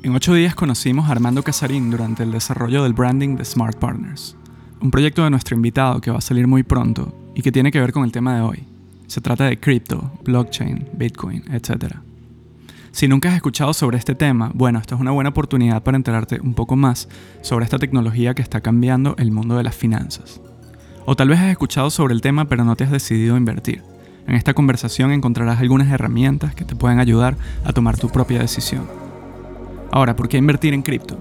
En ocho días conocimos a Armando Casarín durante el desarrollo del branding de Smart Partners, un proyecto de nuestro invitado que va a salir muy pronto y que tiene que ver con el tema de hoy. Se trata de cripto, blockchain, bitcoin, etc. Si nunca has escuchado sobre este tema, bueno, esta es una buena oportunidad para enterarte un poco más sobre esta tecnología que está cambiando el mundo de las finanzas. O tal vez has escuchado sobre el tema pero no te has decidido a invertir. En esta conversación encontrarás algunas herramientas que te pueden ayudar a tomar tu propia decisión. Ahora, ¿por qué invertir en cripto?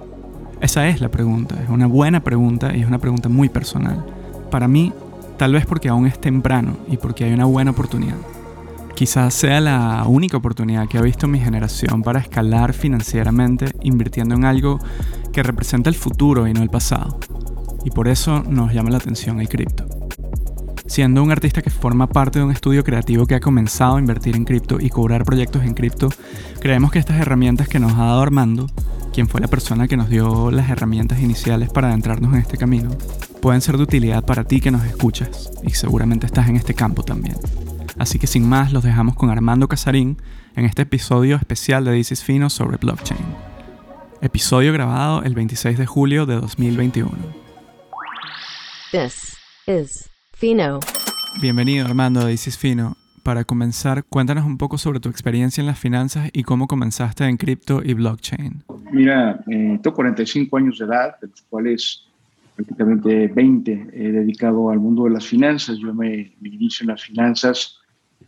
Esa es la pregunta, es una buena pregunta y es una pregunta muy personal. Para mí, tal vez porque aún es temprano y porque hay una buena oportunidad. Quizás sea la única oportunidad que ha visto mi generación para escalar financieramente invirtiendo en algo que representa el futuro y no el pasado. Y por eso nos llama la atención el cripto. Siendo un artista que forma parte de un estudio creativo que ha comenzado a invertir en cripto y cobrar proyectos en cripto, creemos que estas herramientas que nos ha dado Armando, quien fue la persona que nos dio las herramientas iniciales para adentrarnos en este camino, pueden ser de utilidad para ti que nos escuchas y seguramente estás en este campo también. Así que sin más, los dejamos con Armando Casarín en este episodio especial de is Fino sobre blockchain. Episodio grabado el 26 de julio de 2021. This is Fino. Bienvenido Armando de Isis Fino. Para comenzar, cuéntanos un poco sobre tu experiencia en las finanzas y cómo comenzaste en cripto y blockchain. Mira, eh, tengo 45 años de edad, de los cuales prácticamente 20 he dedicado al mundo de las finanzas. Yo me, me inicio en las finanzas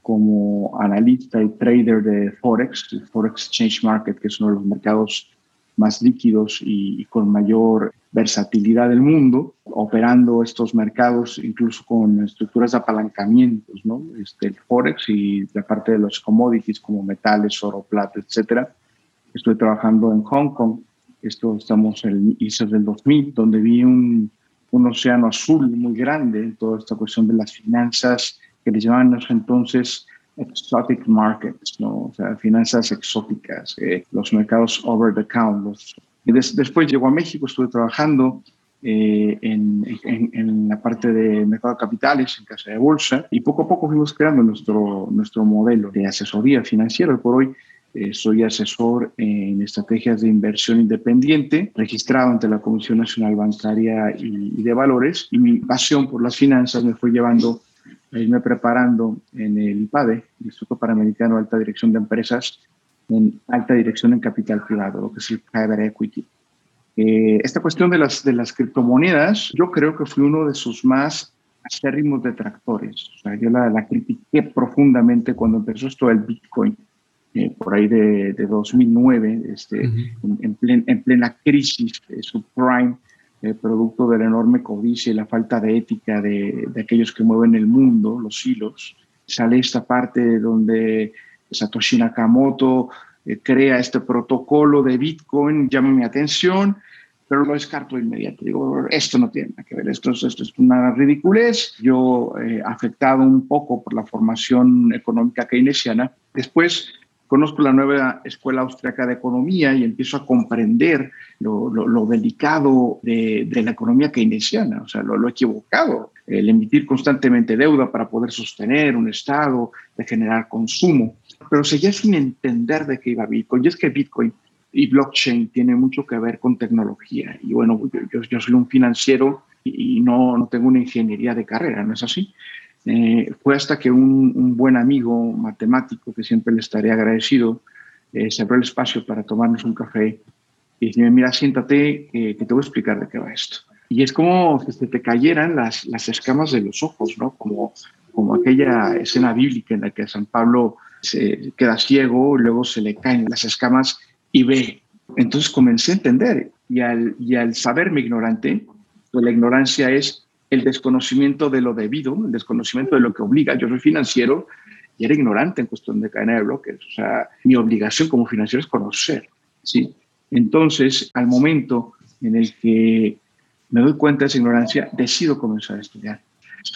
como analista y trader de Forex, el Forex Exchange Market, que es uno de los mercados más líquidos y, y, con mayor versatilidad del mundo, operando estos mercados incluso con estructuras de apalancamientos, ¿no? Este, el Forex y la parte de los commodities como metales, oro, plata, etcétera. Estoy trabajando en Hong Kong, esto estamos en el inicio del 2000, donde vi un, un océano azul muy grande en toda esta cuestión de las finanzas que le llamaban entonces exotic markets, ¿no? o sea, finanzas exóticas, eh, los mercados over the counter. Los... Y des después llegó a México, estuve trabajando eh, en, en, en, la parte de mercado de capitales, en casa de bolsa, y poco a poco fuimos creando nuestro, nuestro modelo de asesoría financiera. Por hoy eh, soy asesor en estrategias de inversión independiente, registrado ante la Comisión Nacional Bancaria y, y de Valores, y mi pasión por las finanzas me fue llevando a irme preparando en el IPADE, Instituto Panamericano de Alta Dirección de Empresas, en alta dirección en capital privado, lo que es el private equity. Eh, esta cuestión de las, de las criptomonedas, yo creo que fui uno de sus más acérrimos detractores. O sea, yo la, la critiqué profundamente cuando empezó esto del Bitcoin, eh, por ahí de, de 2009, este, uh -huh. en, en, plen, en, plena crisis, eh, subprime, eh, producto de la enorme codicia y la falta de ética de, de, aquellos que mueven el mundo, los hilos. Sale esta parte donde Satoshi Nakamoto eh, crea este protocolo de Bitcoin, llama mi atención, pero lo descarto de inmediato. Digo, esto no tiene nada que ver, esto, esto es una ridiculez. Yo, eh, afectado un poco por la formación económica keynesiana, después conozco la nueva Escuela Austriaca de Economía y empiezo a comprender lo, lo, lo delicado de, de, la economía keynesiana, o sea, lo, lo, equivocado, el emitir constantemente deuda para poder sostener un Estado, de generar consumo, pero seguía sin entender de qué iba Bitcoin. Y es que Bitcoin y blockchain tiene mucho que ver con tecnología. Y bueno, yo, yo soy un financiero y no, no tengo una ingeniería de carrera, ¿no es así? Eh, fue hasta que un, un, buen amigo matemático, que siempre le estaré agradecido, eh, se abrió el espacio para tomarnos un café y dice, mira, siéntate, eh, que te voy a explicar de qué va esto. Y es como que se te cayeran las, las escamas de los ojos, ¿no? Como, como aquella escena bíblica en la que San Pablo se queda ciego, luego se le caen las escamas y ve. Entonces comencé a entender y al, y al saberme ignorante, pues la ignorancia es el desconocimiento de lo debido, el desconocimiento de lo que obliga. Yo soy financiero y era ignorante en cuestión de cadena de bloques. O sea, mi obligación como financiero es conocer. ¿sí? Entonces, al momento en el que me doy cuenta de esa ignorancia, decido comenzar a estudiar.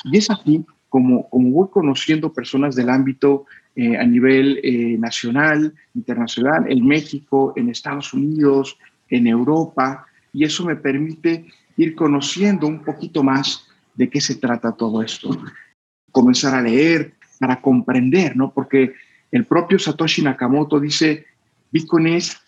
Y es así como, como voy conociendo personas del ámbito eh, a nivel eh, nacional, internacional, en México, en Estados Unidos, en Europa, y eso me permite ir conociendo un poquito más de qué se trata todo esto. Comenzar a leer para comprender, ¿no? Porque el propio Satoshi Nakamoto dice, Bitcoin es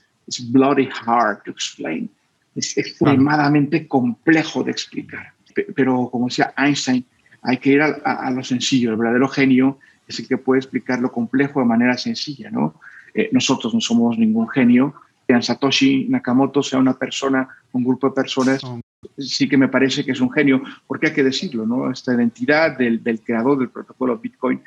bloody hard to explain. Es extremadamente complejo de explicar. Pero como decía Einstein, hay que ir a, lo sencillo. El verdadero genio es el que puede explicar lo complejo de manera sencilla, ¿no? Eh, nosotros no somos ningún genio. Que Satoshi Nakamoto sea una persona, un grupo de personas, sí que me parece que es un genio, porque hay que decirlo, ¿no? Esta identidad del, del creador del protocolo Bitcoin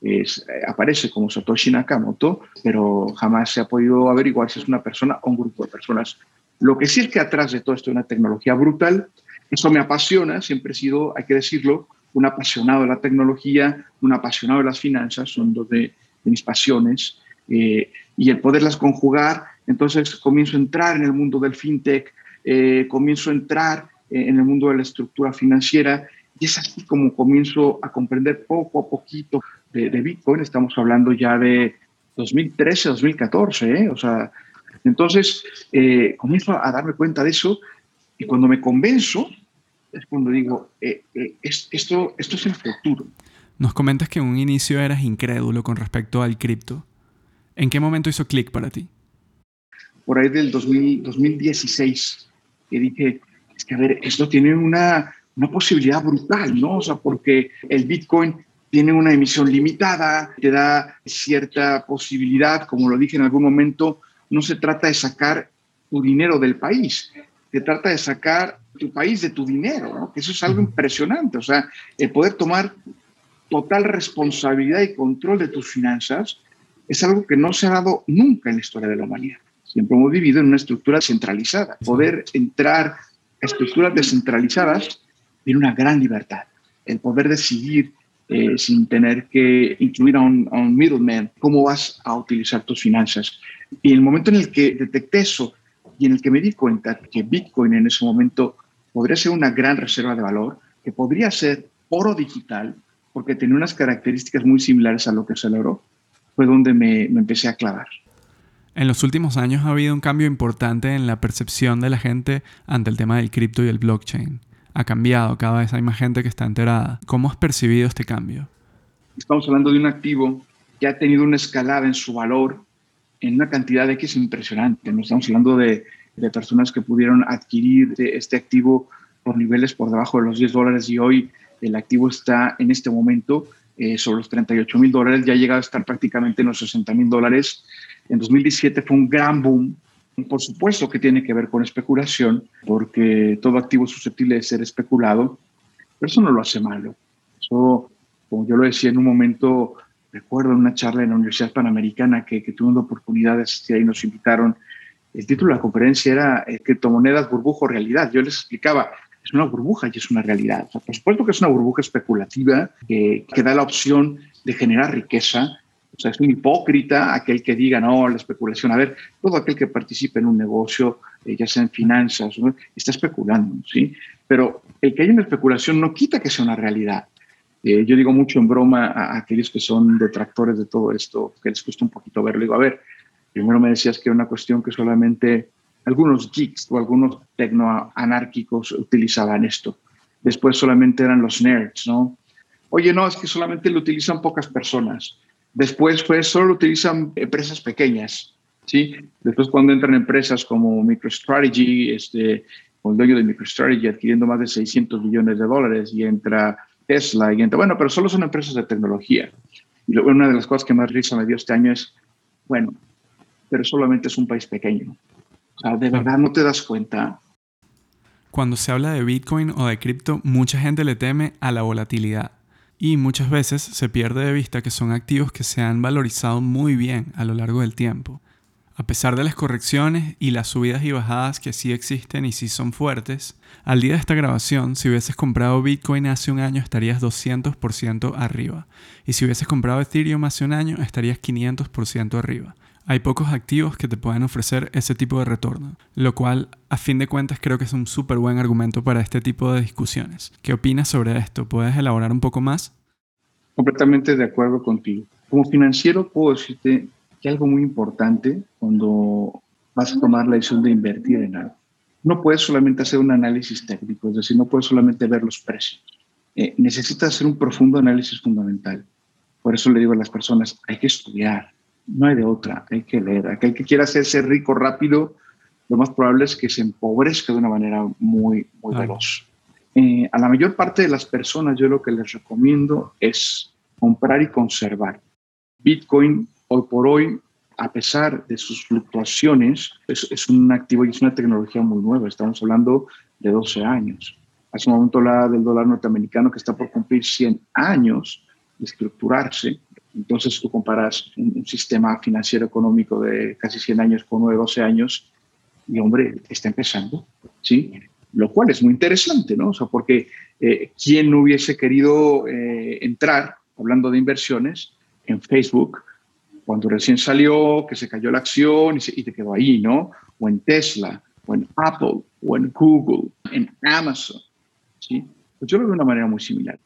es, eh, aparece como Satoshi Nakamoto, pero jamás se ha podido averiguar si es una persona o un grupo de personas. Lo que sí es que atrás de todo esto hay una tecnología brutal. Eso me apasiona, siempre he sido, hay que decirlo, un apasionado de la tecnología, un apasionado de las finanzas, son dos de, mis pasiones, eh, y el poderlas conjugar, entonces comienzo a entrar en el mundo del fintech, eh, comienzo a entrar en el mundo de la estructura financiera, y es así como comienzo a comprender poco a poquito de, Bitcoin, estamos hablando ya de 2013, 2014, ¿eh? o sea, entonces eh, comienzo a darme cuenta de eso y cuando me convenzo es cuando digo, eh, eh, esto, esto es el futuro. Nos comentas que en un inicio eras incrédulo con respecto al cripto. ¿En qué momento hizo clic para ti? Por ahí del 2016, que dije, es que a ver, esto tiene una, una posibilidad brutal, ¿no? O sea, porque el Bitcoin tiene una emisión limitada, te da cierta posibilidad, como lo dije en algún momento, no se trata de sacar tu dinero del país, se trata de sacar tu país de tu dinero, ¿no? Eso es algo impresionante, o sea, el poder tomar total responsabilidad y control de tus finanzas es algo que no se ha dado nunca en la historia de la humanidad. Siempre hemos vivido en una estructura centralizada. Poder entrar a estructuras descentralizadas tiene una gran libertad. El poder decidir eh, sin tener que incluir a un, a un middleman cómo vas a utilizar tus finanzas. Y el momento en el que detecté eso y en el que me di cuenta que Bitcoin en ese momento podría ser una gran reserva de valor, que podría ser oro digital, porque tenía unas características muy similares a lo que se logró, fue donde me, me empecé a clavar. En los últimos años ha habido un cambio importante en la percepción de la gente ante el tema del cripto y el blockchain. Ha cambiado, cada vez hay más gente que está enterada. ¿Cómo has percibido este cambio? Estamos hablando de un activo que ha tenido una escalada en su valor en una cantidad de X impresionante. No estamos hablando de, de personas que pudieron adquirir este activo por niveles por debajo de los 10 dólares y hoy el activo está en este momento eh, sobre los 38 mil dólares, ya ha llegado a estar prácticamente en los 60 mil dólares. En 2017 fue un gran boom. Por supuesto que tiene que ver con especulación, porque todo activo es susceptible de ser especulado, pero eso no lo hace malo. Eso, como yo lo decía en un momento, recuerdo una charla en la Universidad Panamericana que, que tuve la oportunidad de y nos invitaron. El título de la conferencia era eh, Criptomonedas, burbujo, realidad. Yo les explicaba, es una burbuja y es una realidad. por supuesto que es una burbuja especulativa que, que, da la opción de generar riqueza. O sea, es un hipócrita aquel que diga, no, la especulación. A ver, todo aquel que participe en un negocio, eh, ya sea en finanzas, está especulando, ¿sí? Pero el que haya una especulación no quita que sea una realidad. Eh, yo digo mucho en broma a, aquellos que son detractores de todo esto, que les cuesta un poquito verlo. Digo, a ver, primero me decías que era una cuestión que solamente algunos geeks o algunos tecnoanárquicos utilizaban esto. Después solamente eran los nerds, ¿no? Oye, no, es que solamente lo utilizan pocas personas. Después, pues, solo lo utilizan empresas pequeñas, ¿sí? Después, cuando entran empresas como MicroStrategy, este, o el dueño de MicroStrategy adquiriendo más de 600 millones de dólares y entra Tesla y entra, bueno, pero solo son empresas de tecnología. Y una de las cosas que más risa me dio este año es, bueno, pero solamente es un país pequeño. O sea, de verdad no te das cuenta. Cuando se habla de Bitcoin o de cripto, mucha gente le teme a la volatilidad. Y muchas veces se pierde de vista que son activos que se han valorizado muy bien a lo largo del tiempo. A pesar de las correcciones y las subidas y bajadas que sí existen y sí son fuertes, al día de esta grabación, si hubieses comprado Bitcoin hace un año estarías 200% arriba. Y si hubieses comprado Ethereum hace un año estarías 500% arriba. Hay pocos activos que te pueden ofrecer ese tipo de retorno, lo cual a fin de cuentas creo que es un súper buen argumento para este tipo de discusiones. ¿Qué opinas sobre esto? ¿Puedes elaborar un poco más? Completamente de acuerdo contigo. Como financiero puedo decirte que algo muy importante cuando vas a tomar la decisión de invertir en algo. No puedes solamente hacer un análisis técnico, es decir, no puedes solamente ver los precios. Eh, necesitas hacer un profundo análisis fundamental. Por eso le digo a las personas, hay que estudiar, no hay de otra, hay que leer. Aquel que quiera hacerse rico rápido, lo más probable es que se empobrezca de una manera muy, muy veloz. Eh, a la mayor parte de las personas yo lo que les recomiendo es comprar y conservar. Bitcoin hoy por hoy, a pesar de sus fluctuaciones, es, es un activo y es una tecnología muy nueva. Estamos hablando de 12 años. Hace un momento hablaba del dólar norteamericano que está por cumplir 100 años de estructurarse. Entonces tú comparas un, sistema financiero económico de casi 100 años con uno de 12 años y hombre, está empezando, ¿sí? Lo cual es muy interesante, ¿no? O sea, porque eh, ¿quién no hubiese querido eh, entrar, hablando de inversiones, en Facebook cuando recién salió, que se cayó la acción y, y te quedó ahí, ¿no? O en Tesla, o en Apple, o en Google, en Amazon, ¿sí? Pues yo lo veo de una manera muy similar.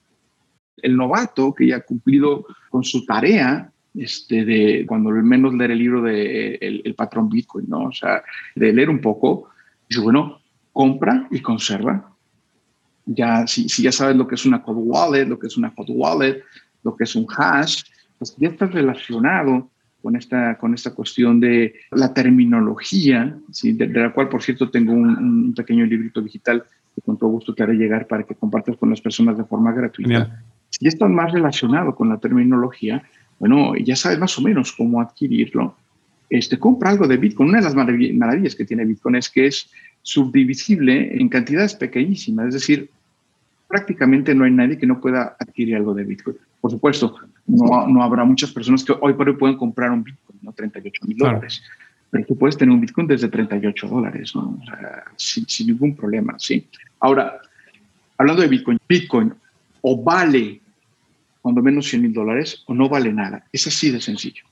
El novato que ya ha cumplido con su tarea, este, de cuando al menos leer el libro de el, patrón Bitcoin, ¿no? O sea, de leer un poco, dice, bueno, compra y conserva. Ya, si, si ya sabes lo que es una cold wallet, lo que es una hot wallet, lo que es un hash, pues ya estás relacionado con esta, con esta cuestión de la terminología, ¿sí? de, la cual, por cierto, tengo un, pequeño librito digital que con todo gusto te haré llegar para que compartas con las personas de forma gratuita. Si ya estás más relacionado con la terminología, bueno, ya sabes más o menos cómo adquirirlo. Este, compra algo de Bitcoin. Una de las maravillas que tiene Bitcoin es que es subdivisible en cantidades pequeñísimas, es decir, prácticamente no hay nadie que no pueda adquirir algo de Bitcoin. Por supuesto, no, no habrá muchas personas que hoy por hoy pueden comprar un Bitcoin, ¿no? 38 mil dólares. Pero tú puedes tener un Bitcoin desde 38 dólares, ¿no? sin, sin, ningún problema, ¿sí? Ahora, hablando de Bitcoin, Bitcoin o vale cuando menos 100 mil dólares o no vale nada. Es así de sencillo.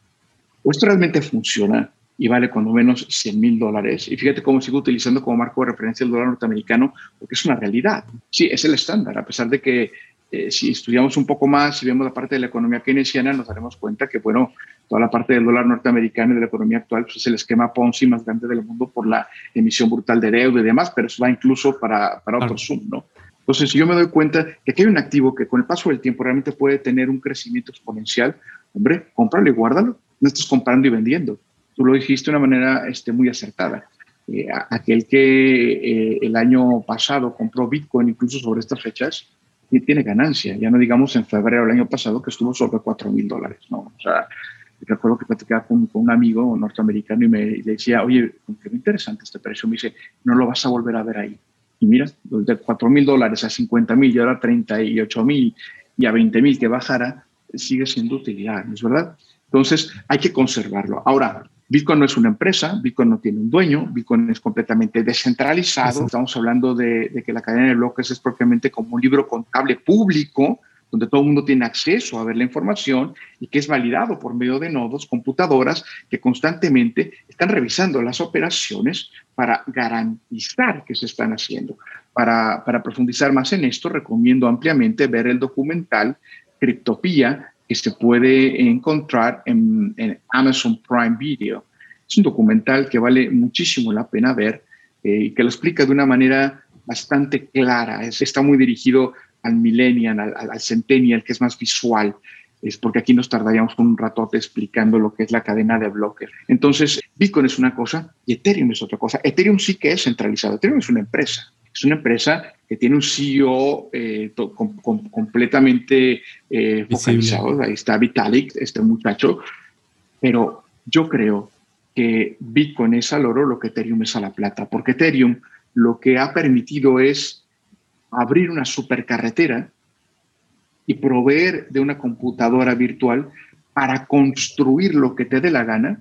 O esto realmente funciona y vale cuando menos 100 mil dólares. Y fíjate cómo sigo utilizando como marco de referencia el dólar norteamericano, porque es una realidad. Sí, es el estándar, a pesar de que eh, si estudiamos un poco más, si vemos la parte de la economía keynesiana, nos daremos cuenta que, bueno, toda la parte del dólar norteamericano y de la economía actual pues, es el esquema Ponzi más grande del mundo por la emisión brutal de deuda y demás, pero eso va incluso para, para otro Zoom, ¿no? Entonces, si yo me doy cuenta que aquí hay un activo que con el paso del tiempo realmente puede tener un crecimiento exponencial, hombre, cómpralo y guárdalo. No estás comprando y vendiendo. Tú lo dijiste de una manera este, muy acertada. Eh, aquel que eh, el año pasado compró Bitcoin incluso sobre estas fechas, y tiene ganancia. Ya no digamos en febrero del año pasado que estuvo sobre 4 mil dólares. ¿no? O sea, recuerdo que platicaba con, con, un amigo norteamericano y me decía, oye, qué interesante este precio. Me dice, no lo vas a volver a ver ahí. Y mira, de 4 mil dólares a 50 mil y ahora 38 mil y a 20 mil que bajara, sigue siendo utilidad, ¿no es verdad? Entonces hay que conservarlo. Ahora, Bitcoin no es una empresa, Bitcoin no tiene un dueño, Bitcoin es completamente descentralizado. Estamos hablando de, de, que la cadena de bloques es propiamente como un libro contable público donde todo el mundo tiene acceso a ver la información y que es validado por medio de nodos, computadoras que constantemente están revisando las operaciones para garantizar que se están haciendo. Para, para profundizar más en esto, recomiendo ampliamente ver el documental Criptopía que se puede encontrar en, en Amazon Prime Video. Es un documental que vale muchísimo la pena ver eh, y que lo explica de una manera bastante clara. Es, está muy dirigido al millennial, al, al, centennial, que es más visual, es porque aquí nos tardaríamos un ratote explicando lo que es la cadena de bloques. Entonces, Bitcoin es una cosa y Ethereum es otra cosa. Ethereum sí que es centralizado. Ethereum es una empresa. Es una empresa que tiene un CEO eh, com, com, completamente eh, focalizado. Ahí está Vitalik, este muchacho. Pero yo creo que Bitcoin es al oro lo que Ethereum es a la plata, porque Ethereum lo que ha permitido es abrir una supercarretera y proveer de una computadora virtual para construir lo que te dé la gana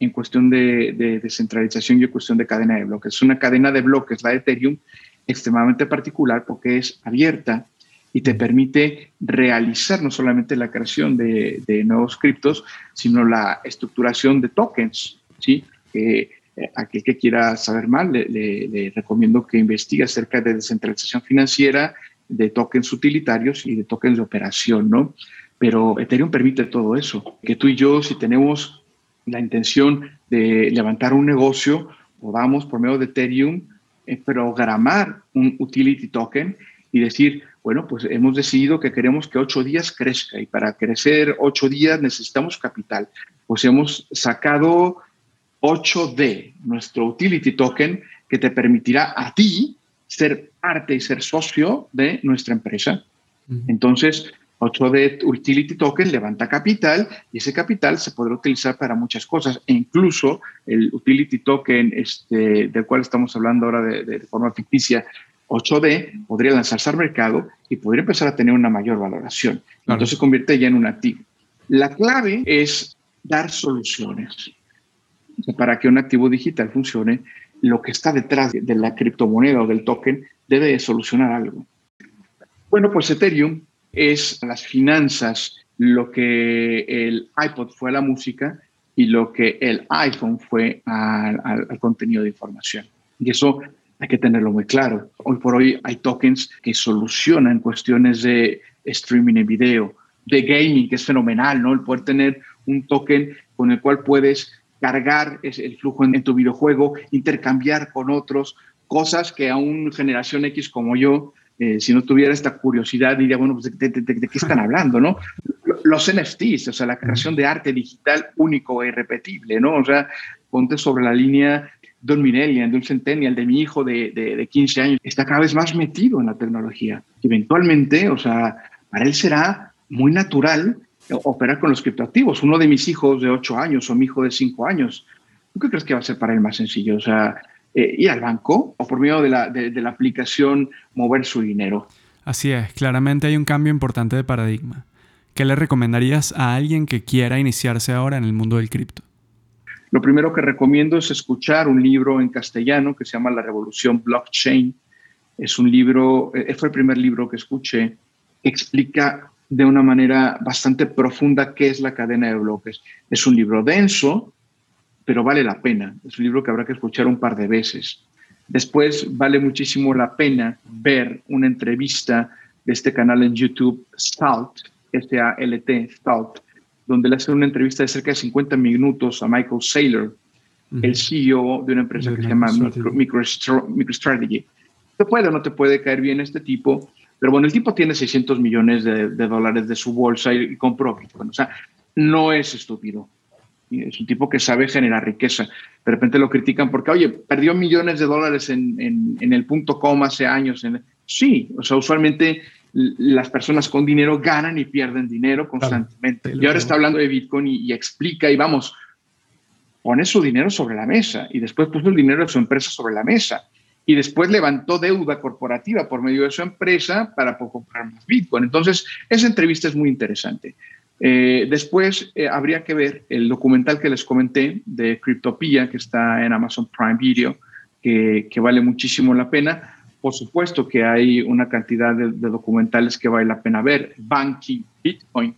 en cuestión de, de descentralización y en cuestión de cadena de bloques. Es una cadena de bloques, la de Ethereum, extremadamente particular porque es abierta y te permite realizar no solamente la creación de, de nuevos criptos, sino la estructuración de tokens, ¿sí? Eh, aquel que quiera saber más, le, le, le, recomiendo que investigue acerca de descentralización financiera, de tokens utilitarios y de tokens de operación, ¿no? Pero Ethereum permite todo eso, que tú y yo, si tenemos la intención de levantar un negocio, podamos por medio de Ethereum eh, programar un utility token y decir, bueno, pues hemos decidido que queremos que ocho días crezca y para crecer ocho días necesitamos capital. pues hemos sacado 8D, nuestro utility token, que te permitirá a ti ser parte y ser socio de nuestra empresa. Entonces, 8D Utility Token levanta capital y ese capital se podrá utilizar para muchas cosas e incluso el Utility Token este, del cual estamos hablando ahora de, forma ficticia, 8D, podría lanzarse al mercado y podría empezar a tener una mayor valoración. Entonces se convierte ya en un activo. La clave es dar soluciones. para que un activo digital funcione, lo que está detrás de la criptomoneda o del token debe solucionar algo. Bueno, pues Ethereum es las finanzas lo que el iPod fue a la música y lo que el iPhone fue al, contenido de información. Y eso hay que tenerlo muy claro. Hoy por hoy hay tokens que solucionan cuestiones de streaming en video, de gaming, que es fenomenal, ¿no? El poder tener un token con el cual puedes cargar el flujo en, tu videojuego, intercambiar con otros, cosas que a una generación X como yo eh, si no tuviera esta curiosidad, diría, bueno, pues, ¿de, qué están hablando, no? Los NFTs, o sea, la creación de arte digital único e irrepetible, ¿no? O sea, ponte sobre la línea de un millennial, de un centennial, de mi hijo de, de, 15 años, está cada vez más metido en la tecnología. Eventualmente, o sea, para él será muy natural operar con los criptoactivos. Uno de mis hijos de 8 años o mi hijo de 5 años, ¿tú qué crees que va a ser para él más sencillo? O sea, eh, ir al banco o por medio de la, de, la aplicación mover su dinero. Así es, claramente hay un cambio importante de paradigma. ¿Qué le recomendarías a alguien que quiera iniciarse ahora en el mundo del cripto? Lo primero que recomiendo es escuchar un libro en castellano que se llama La Revolución Blockchain. Es un libro, eh, fue el primer libro que escuché, explica de una manera bastante profunda qué es la cadena de bloques. Es un libro denso, pero vale la pena. Es un libro que habrá que escuchar un par de veces. Después vale muchísimo la pena ver una entrevista de este canal en YouTube, Salt, S-A-L-T, Salt, donde le hace una entrevista de cerca de 50 minutos a Michael Saylor, el CEO de una empresa que se llama MicroStrategy. te puede o no te puede caer bien este tipo, pero bueno, el tipo tiene 600 millones de, dólares de su bolsa y, y compró Bitcoin. O sea, no es estúpido es un tipo que sabe generar riqueza. De repente lo critican porque, oye, perdió millones de dólares en, en, el punto com hace años. Sí, o sea, usualmente las personas con dinero ganan y pierden dinero constantemente. y ahora está hablando de Bitcoin y, explica y vamos, pone su dinero sobre la mesa y después puso el dinero de su empresa sobre la mesa y después levantó deuda corporativa por medio de su empresa para comprar más Bitcoin. Entonces, esa entrevista es muy interesante. Eh, después eh, habría que ver el documental que les comenté de Cryptopia, que está en Amazon Prime Video, que, vale muchísimo la pena. Por supuesto que hay una cantidad de, documentales que vale la pena ver. Banking, Bitcoin.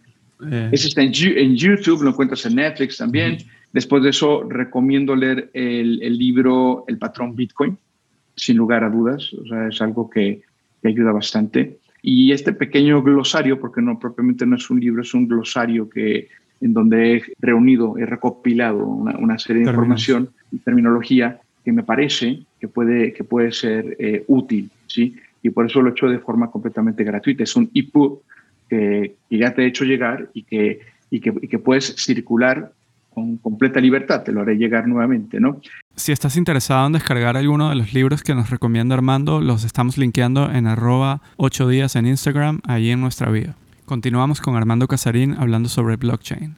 Eh. Ese está en, YouTube, lo encuentras en Netflix también. Después de eso, recomiendo leer el, el, libro El patrón Bitcoin, sin lugar a dudas. O sea, es algo que, que ayuda bastante. Y este pequeño glosario, porque no propiamente no es un libro, es un glosario que, en donde he reunido, he recopilado una, serie de información y terminología que me parece que puede, que puede ser eh, útil, ¿sí? Y por eso lo he hecho de forma completamente gratuita. Es un ebook que, que ya te he hecho llegar y que, y que, y que puedes circular con completa libertad, te lo haré llegar nuevamente, ¿no? Si estás interesado en descargar alguno de los libros que nos recomienda Armando, los estamos linkeando en arroba 8 días en Instagram, ahí en nuestra vida. Continuamos con Armando Casarín hablando sobre blockchain.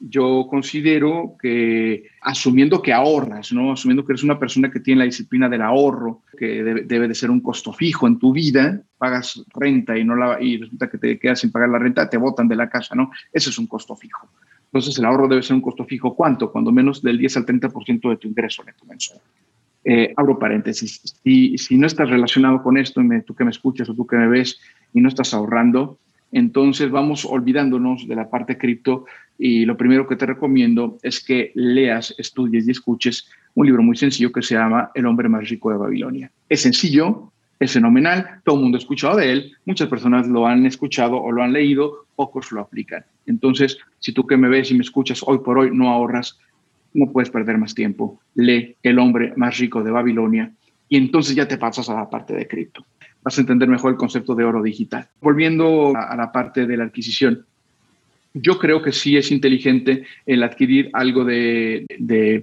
Yo considero que asumiendo que ahorras, ¿no? asumiendo que eres una persona que tiene la disciplina del ahorro, que debe, de ser un costo fijo en tu vida, pagas renta y, no la, y resulta que te quedas sin pagar la renta, te botan de la casa, ¿no? Ese es un costo fijo. Entonces el ahorro debe ser un costo fijo. ¿Cuánto? Cuando menos del 10 al 30% de tu ingreso neto mensual. Eh, abro paréntesis. Si, si no estás relacionado con esto, tú que me escuchas o tú que me ves y no estás ahorrando, entonces vamos olvidándonos de la parte cripto y lo primero que te recomiendo es que leas, estudies y escuches un libro muy sencillo que se llama El hombre más rico de Babilonia. Es sencillo, es fenomenal, todo el mundo ha escuchado de él, muchas personas lo han escuchado o lo han leído, pocos lo aplican. Entonces, si tú que me ves y me escuchas hoy por hoy no ahorras, no puedes perder más tiempo. Lee El hombre más rico de Babilonia y entonces ya te pasas a la parte de cripto. Vas a entender mejor el concepto de oro digital. Volviendo a la parte de la adquisición, yo creo que sí es inteligente el adquirir algo de,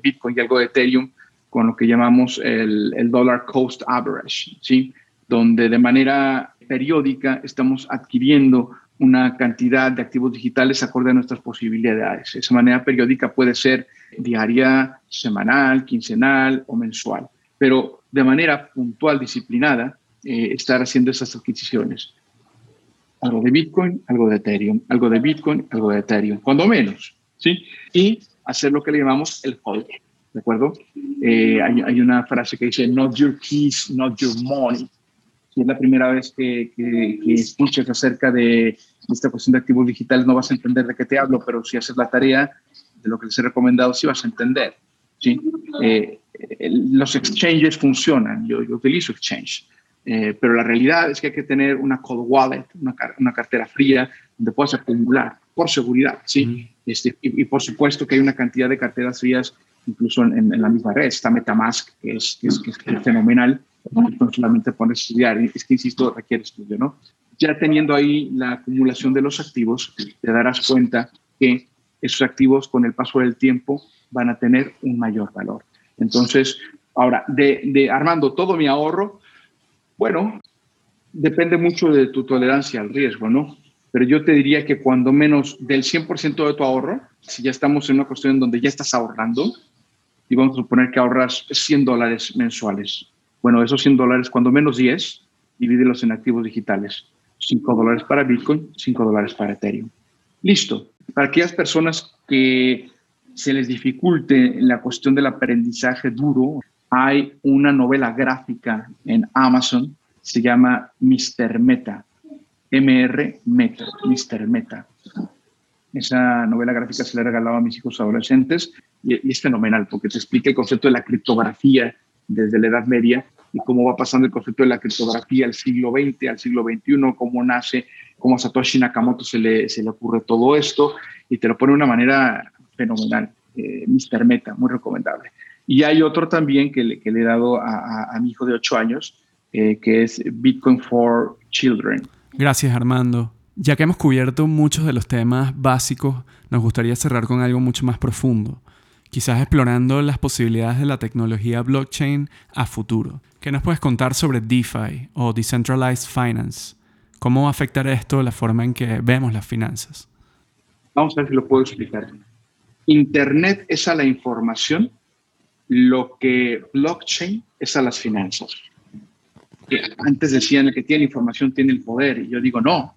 Bitcoin y algo de Ethereum con lo que llamamos el, el dollar cost average, ¿sí? Donde de manera periódica estamos adquiriendo una cantidad de activos digitales acorde a nuestras posibilidades. Esa manera periódica puede ser diaria, semanal, quincenal o mensual, pero de manera puntual, disciplinada, eh, estar haciendo esas adquisiciones. Algo de Bitcoin, algo de Ethereum, algo de Bitcoin, algo de Ethereum, cuando menos, ¿sí? Y hacer lo que le llamamos el hold, ¿de acuerdo? Eh, hay, hay, una frase que dice, not your keys, not your money si es la primera vez que, que, escuches acerca de esta cuestión de activos digitales, no vas a entender de qué te hablo, pero si haces la tarea de lo que les he recomendado, sí vas a entender. ¿sí? Eh, los exchanges funcionan, yo, yo utilizo exchange, eh, pero la realidad es que hay que tener una cold wallet, una, una cartera fría, donde puedas acumular, por seguridad, ¿sí? este, y, por supuesto que hay una cantidad de carteras frías incluso en, en, la misma red. Está Metamask, que es, que es, que es fenomenal, no solamente pones estudiar, es que insisto, requiere estudio, ¿no? Ya teniendo ahí la acumulación de los activos, te darás cuenta que esos activos con el paso del tiempo van a tener un mayor valor. Entonces, ahora, de, de Armando, todo mi ahorro, bueno, depende mucho de tu tolerancia al riesgo, ¿no? Pero yo te diría que cuando menos del 100% de tu ahorro, si ya estamos en una cuestión donde ya estás ahorrando, y vamos a suponer que ahorras 100 dólares mensuales, bueno, esos 100 dólares, cuando menos 10, divídelos en activos digitales. 5 dólares para Bitcoin, 5 dólares para Ethereum. Listo. Para aquellas personas que se les dificulte la cuestión del aprendizaje duro, hay una novela gráfica en Amazon, se llama Mr. Meta, MR Meta, Mr. Meta. Esa novela gráfica se la he regalado a mis hijos adolescentes y, y es fenomenal porque te explica el concepto de la criptografía desde la Edad Media y cómo va pasando el concepto de la criptografía al siglo XX, al siglo XXI, cómo nace, cómo a Satoshi Nakamoto se le, se le ocurre todo esto y te lo pone de una manera fenomenal. Eh, Mr. Meta, muy recomendable. Y hay otro también que le, que le he dado a, a, mi hijo de 8 años, eh, que es Bitcoin for Children. Gracias, Armando. Ya que hemos cubierto muchos de los temas básicos, nos gustaría cerrar con algo mucho más profundo quizás explorando las posibilidades de la tecnología blockchain a futuro. ¿Qué nos puedes contar sobre DeFi o Decentralized Finance? ¿Cómo va a afectar esto la forma en que vemos las finanzas? Vamos a ver si lo puedo explicar. Internet es a la información lo que blockchain es a las finanzas. Antes decían el que tiene información tiene el poder y yo digo no,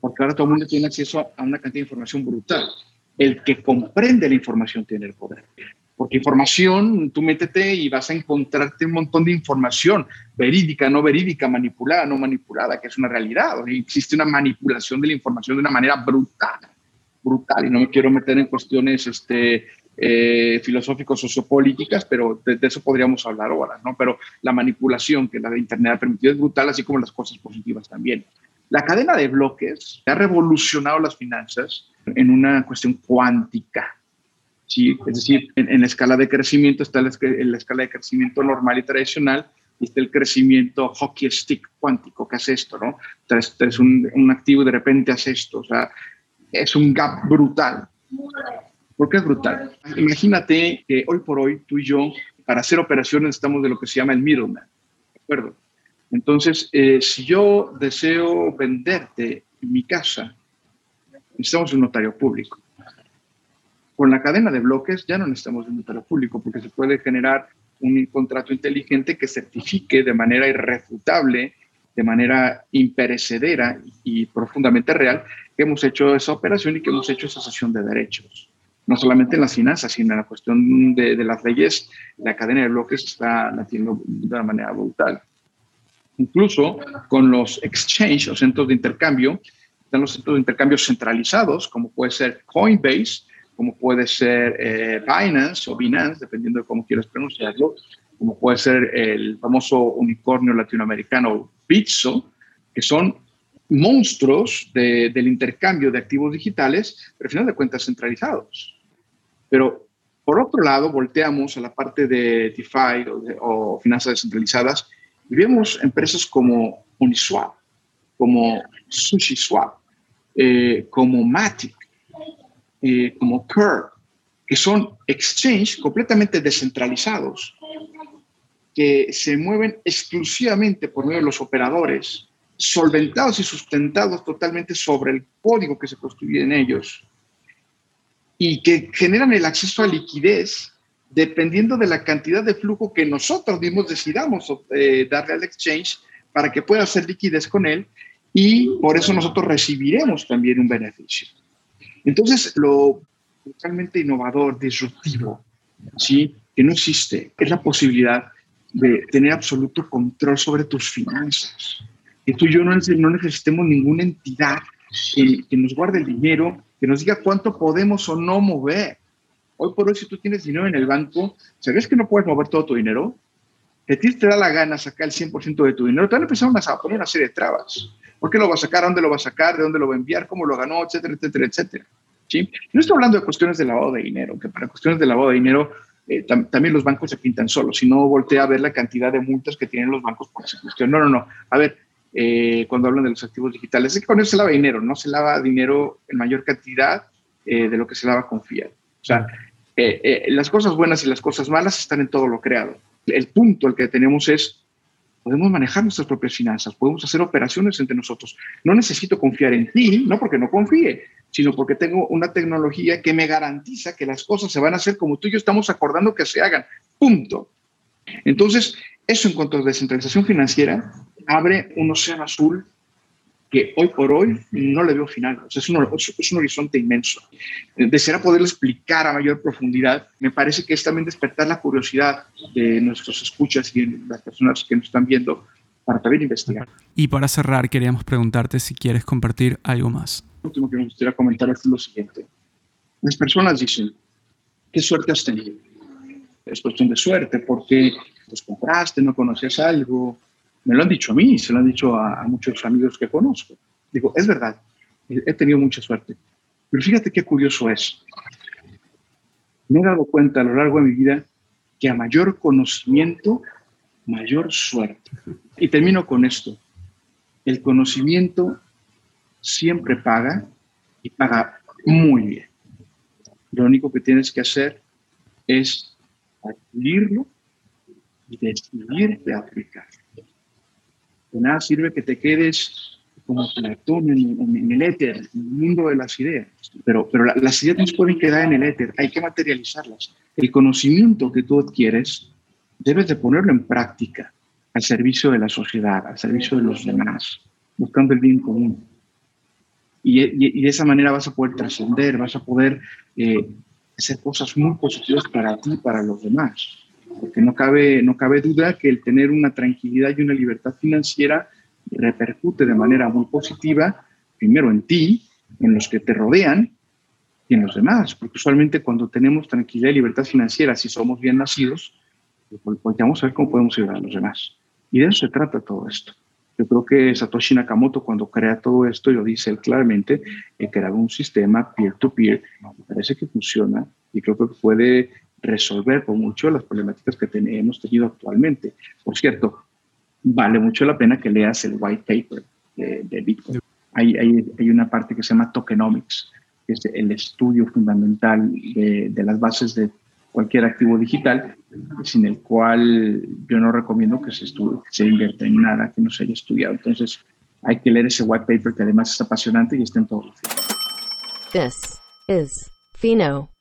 porque ahora todo el mundo tiene acceso a una cantidad de información brutal el que comprende la información tiene el poder. Porque información, tú métete y vas a encontrarte un montón de información verídica, no verídica, manipulada, no manipulada, que es una realidad. Existe una manipulación de la información de una manera brutal, brutal. Y no me quiero meter en cuestiones este, eh, filosóficos sociopolíticas, pero de, eso podríamos hablar ahora, ¿no? Pero la manipulación que la de Internet ha permitido es brutal, así como las cosas positivas también. La cadena de bloques ha revolucionado las finanzas en una cuestión cuántica. ¿Sí? Es decir, en, la escala de crecimiento está la, en la escala de crecimiento normal y tradicional y está el crecimiento hockey stick cuántico, que hace esto, ¿no? Entonces, un, un activo y de repente hace esto, o sea, es un gap brutal. ¿Por qué es brutal? Imagínate que hoy por hoy tú y yo, para hacer operaciones, estamos de lo que se llama el middleman, ¿de acuerdo? Entonces, eh, si yo deseo venderte mi casa necesitamos un notario público. Con la cadena de bloques ya no necesitamos un notario público porque se puede generar un contrato inteligente que certifique de manera irrefutable, de manera imperecedera y profundamente real que hemos hecho esa operación y que hemos hecho esa sesión de derechos. No solamente en las finanzas, sino en la cuestión de, de las leyes, la cadena de bloques está naciendo de una manera brutal. Incluso con los exchanges o centros de intercambio, están los centros de intercambio centralizados, como puede ser Coinbase, como puede ser eh, Binance o Binance, dependiendo de cómo quieras pronunciarlo, como puede ser el famoso unicornio latinoamericano Bitso, que son monstruos del intercambio de activos digitales, pero al final de cuentas centralizados. Pero por otro lado, volteamos a la parte de DeFi o, o finanzas descentralizadas y vemos empresas como Uniswap, como SushiSwap, eh, como Matic, eh, como Curve, que son exchange completamente descentralizados, que se mueven exclusivamente por medio de los operadores, solventados y sustentados totalmente sobre el código que se construye en ellos, y que generan el acceso a liquidez dependiendo de la cantidad de flujo que nosotros mismos decidamos eh, darle al exchange para que pueda hacer liquidez con él y por eso nosotros recibiremos también un beneficio. Entonces, lo totalmente innovador, disruptivo, ¿sí? que no existe, es la posibilidad de tener absoluto control sobre tus finanzas. Que tú y yo no, necesitemos ninguna entidad que, que nos guarde el dinero, que nos diga cuánto podemos o no mover. Hoy por hoy, si tú tienes dinero en el banco, ¿sabes que no puedes mover todo tu dinero? Que a ti te da la gana sacar el 100% de tu dinero, te van a empezar a poner una serie de trabas. ¿Por qué lo va a sacar? ¿Dónde lo va a sacar? ¿De dónde lo va a enviar? ¿Cómo lo ganó? Etcétera, etcétera, etcétera. ¿Sí? No estoy hablando de cuestiones de lavado de dinero, que para cuestiones de lavado de dinero eh, también los bancos se pintan solos. Si no, voltea a ver la cantidad de multas que tienen los bancos por esa cuestión. No, no, no. A ver, eh, cuando hablan de los activos digitales, es que con eso se lava dinero, no se lava dinero en mayor cantidad eh, de lo que se lava con fiat. O sea, las cosas buenas y las cosas malas están en todo lo creado. El punto el que tenemos es podemos manejar nuestras propias finanzas, podemos hacer operaciones entre nosotros. No necesito confiar en ti, no porque no confíe, sino porque tengo una tecnología que me garantiza que las cosas se van a hacer como tú y yo estamos acordando que se hagan. Punto. Entonces, eso en cuanto a descentralización financiera abre un océano azul que hoy por hoy no le veo final. es, un, es, un, horizonte inmenso. Desearía poderlo explicar a mayor profundidad. Me parece que es también despertar la curiosidad de nuestros escuchas y de las personas que nos están viendo para también investigar. Y para cerrar, queríamos preguntarte si quieres compartir algo más. Lo último que me gustaría comentar es lo siguiente. Las personas dicen, ¿qué suerte has tenido? Es cuestión de suerte porque los compraste, no conocías algo, me lo han dicho a mí, se lo han dicho a, muchos amigos que conozco. Digo, es verdad, he tenido mucha suerte. Pero fíjate qué curioso es. Me he dado cuenta a lo largo de mi vida que a mayor conocimiento, mayor suerte. Y termino con esto. El conocimiento siempre paga y paga muy bien. Lo único que tienes que hacer es adquirirlo y decidir de aplicarlo. De nada sirve que te quedes como Platón en, el éter, en el mundo de las ideas. Pero, pero las ideas no se pueden quedar en el éter, hay que materializarlas. El conocimiento que tú adquieres, debes de ponerlo en práctica al servicio de la sociedad, al servicio de los demás, buscando el bien común. Y, de esa manera vas a poder trascender, vas a poder eh, hacer cosas muy positivas para ti y para los demás porque no cabe, no cabe duda que el tener una tranquilidad y una libertad financiera repercute de manera muy positiva, primero en ti, en los que te rodean y en los demás, porque usualmente cuando tenemos tranquilidad y libertad financiera, si somos bien nacidos, pues, vamos a ver cómo podemos ayudar a los demás. Y de eso se trata todo esto. Yo creo que Satoshi Nakamoto cuando crea todo esto, lo dice él claramente, he creado un sistema peer-to-peer, -peer, me parece que funciona y creo que puede resolver con mucho las problemáticas que hemos tenido actualmente. Por cierto, vale mucho la pena que leas el white paper de, Bitcoin. Hay, hay, hay, una parte que se llama tokenomics, que es el estudio fundamental de, de las bases de cualquier activo digital, sin el cual yo no recomiendo que se, estudie, que se invierta en nada que no se haya estudiado. Entonces, hay que leer ese white paper que además es apasionante y está en todos los This is Fino.